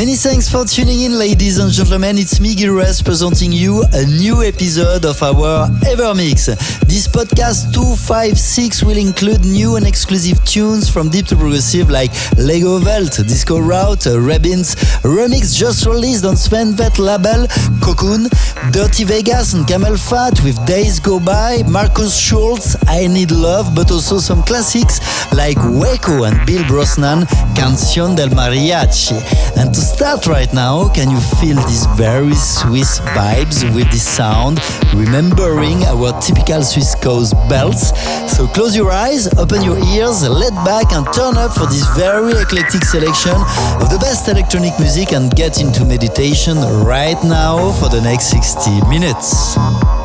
Many thanks for tuning in, ladies and gentlemen. It's me, Gil presenting you a new episode of our Evermix. This podcast 256 will include new and exclusive tunes from deep to progressive like Legowelt, Disco Route, uh, Rabin's remix just released on Sven Väth label, Cocoon, Dirty Vegas and CamelPhat with Days Go By, Markus Schulz, I Need Love, but also some classics like Waco and Bill Brosnan, Canción del Mariachi. And to start right now, can you feel these very Swiss vibes with this sound, remembering our typical Swiss coast belts? So close your eyes, open your ears, let back and turn up for this very eclectic selection of the best electronic music and get into meditation right now for the next 60 minutes.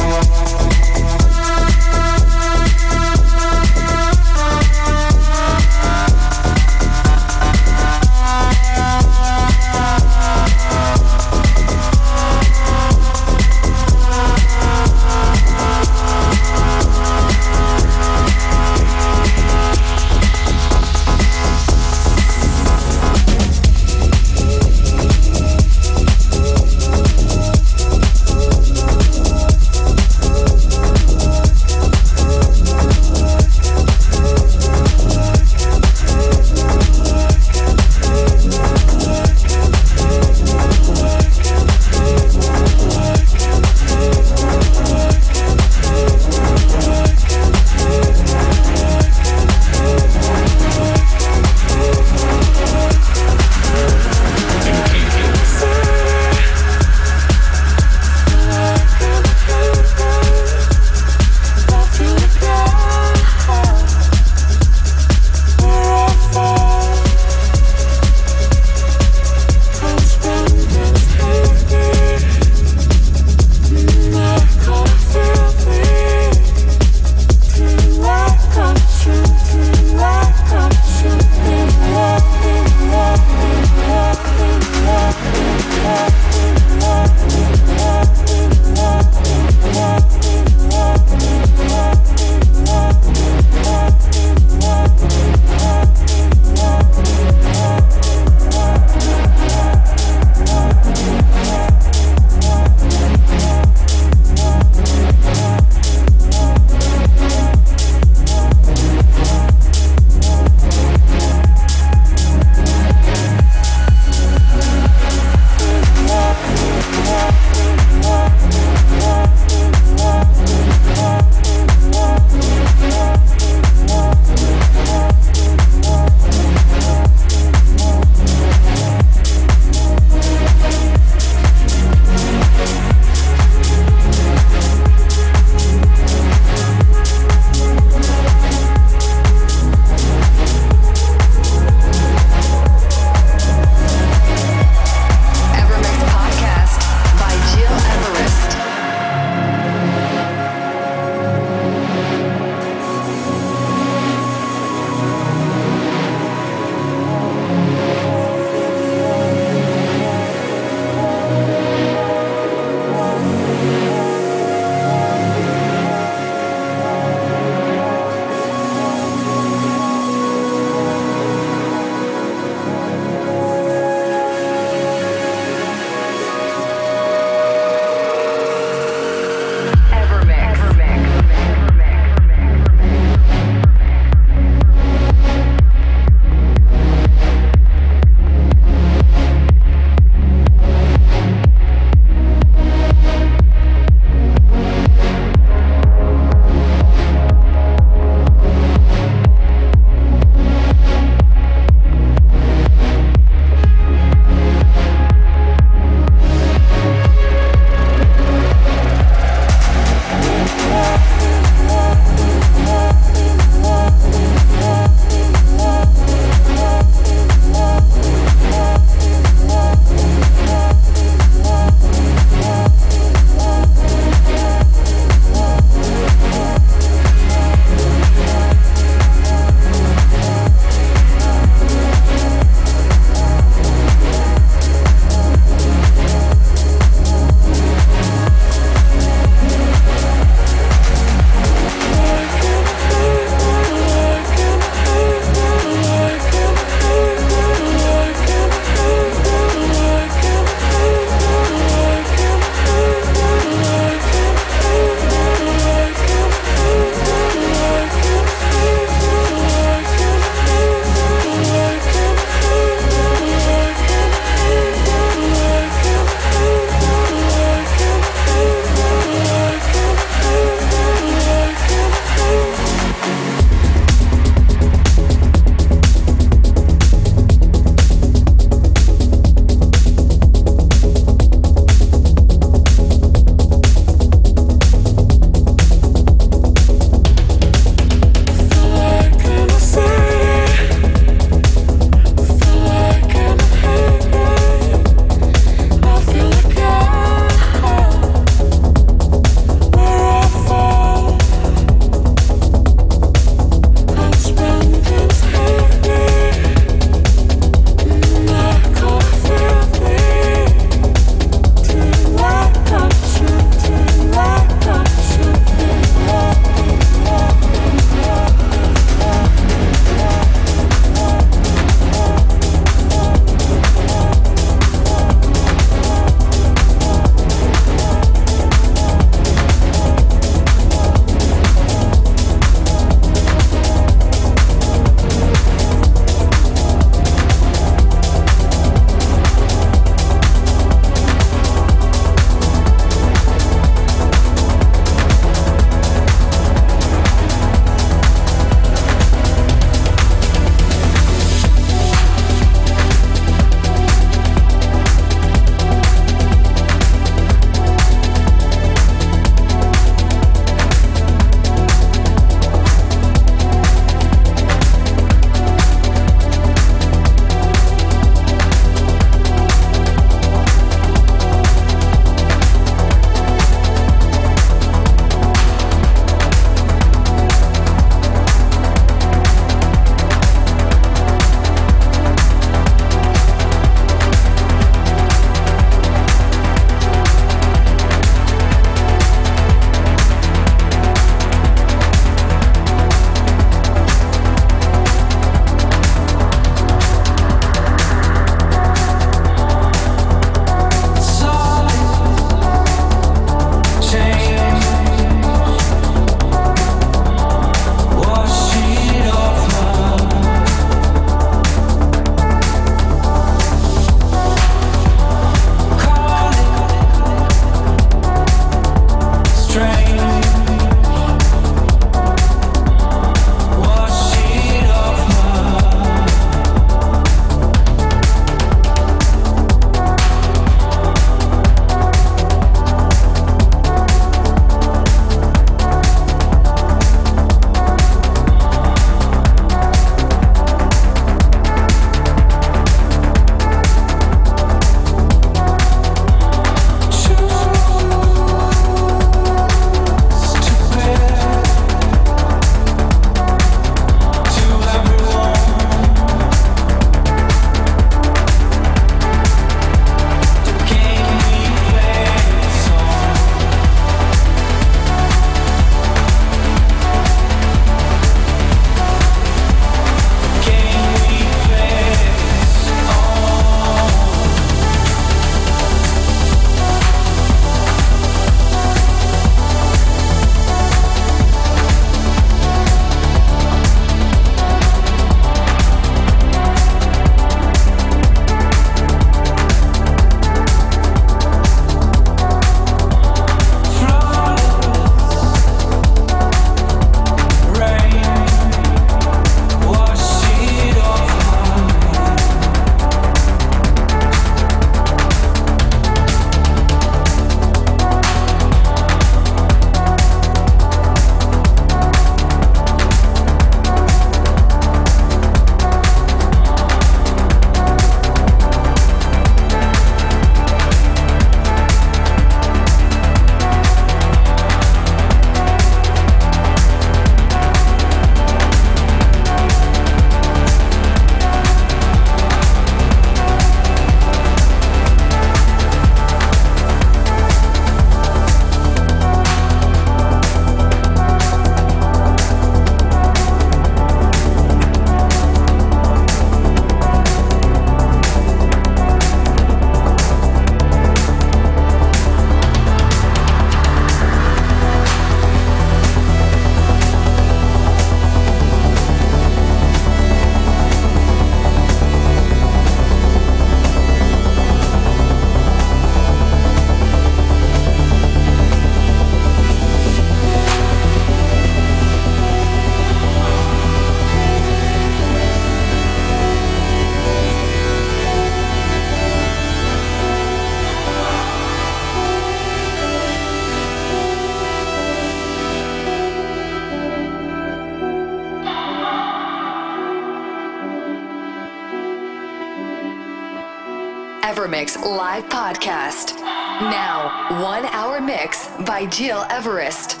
Evermix live podcast. Now, one hour mix by Gil Everest.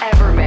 Evermix.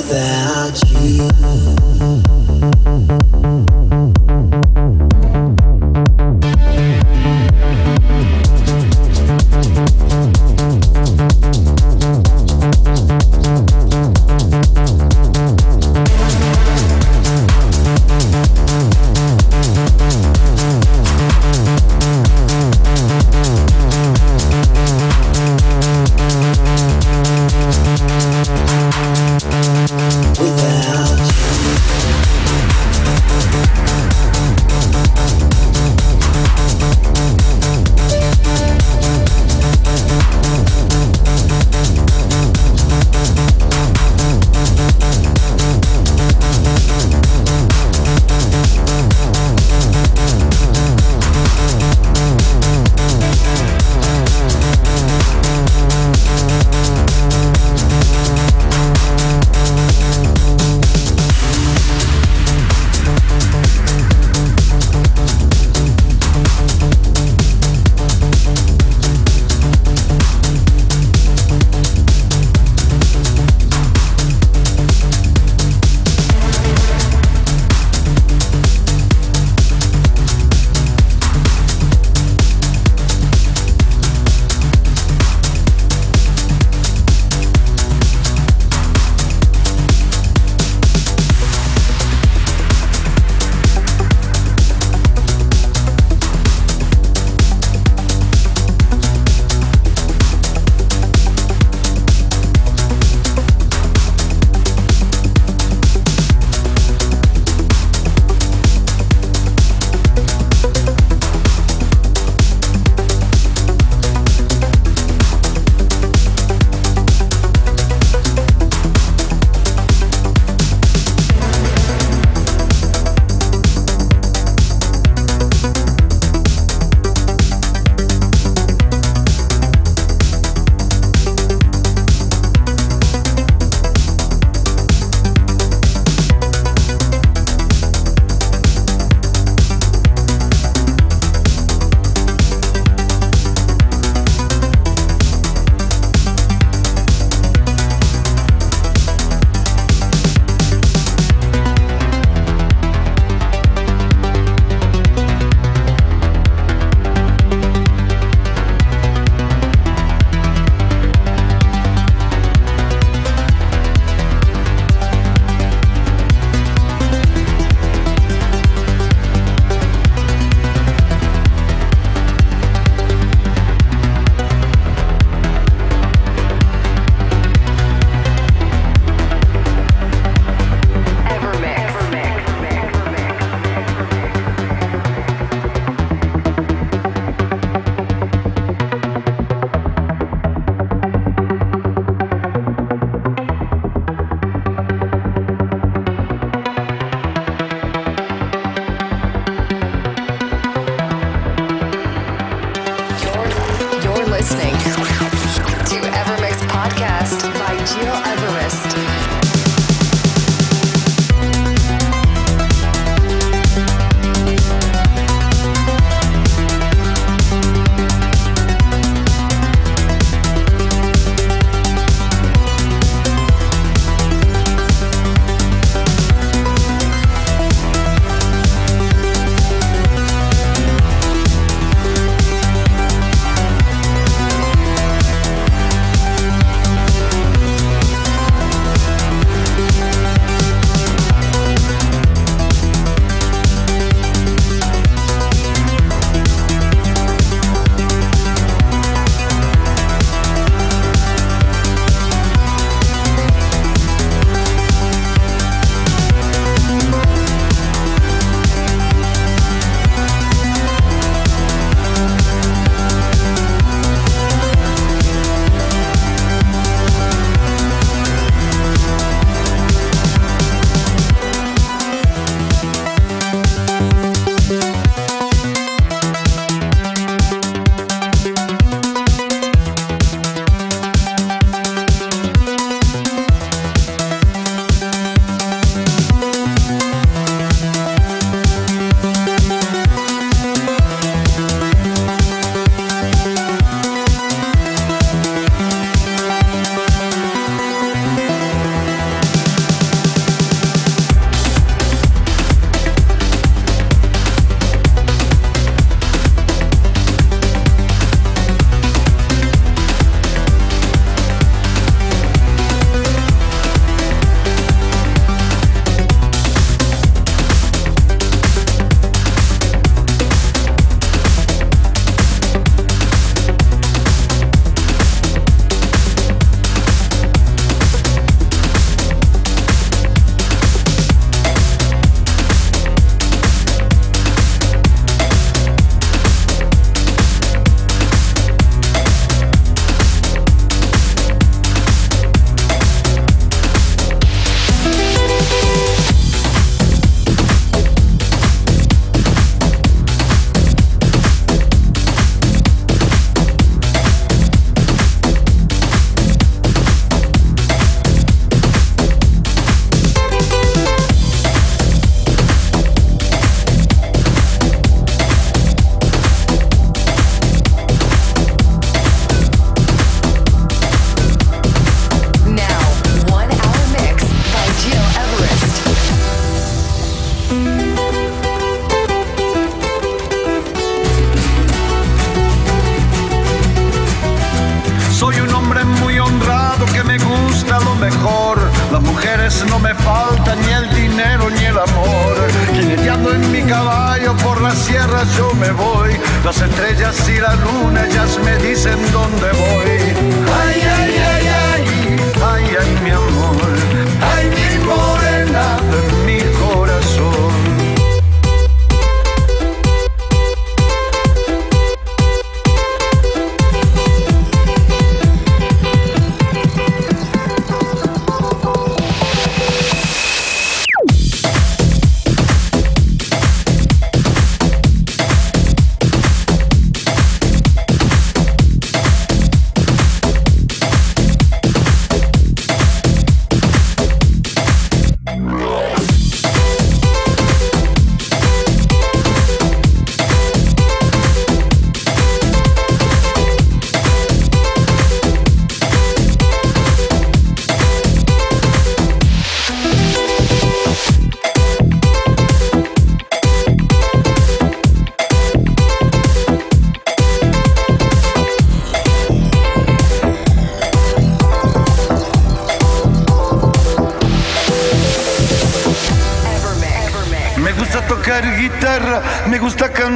Without you.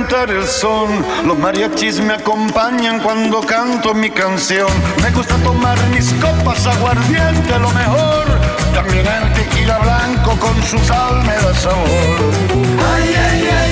el son. Los mariachis me acompañan cuando canto mi canción. Me gusta tomar mis copas aguardiente, lo mejor. También el tequila blanco con su sal me da sabor.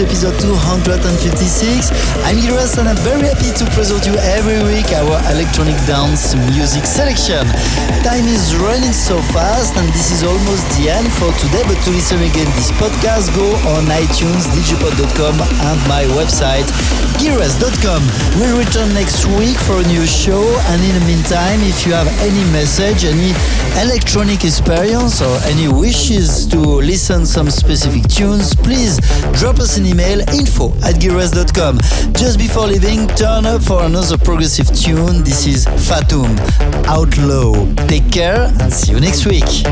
Episode 256. I'm Gil Everest and I'm very happy to present you every week our electronic dance music selection. Time is running so fast and this is almost the end for today, but to listen again this podcast, go on iTunes, digipod.com and my website, gileverest.com. We'll return next week for a new show and in the meantime, if you have any message, any electronic experience or any wishes to listen some specific tunes, please drop us an email info at gileverest.com. Just before leaving, turn up for another progressive tune. This is Fatum Outlaw. Take care and see you next week.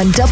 On www.gileverest.com.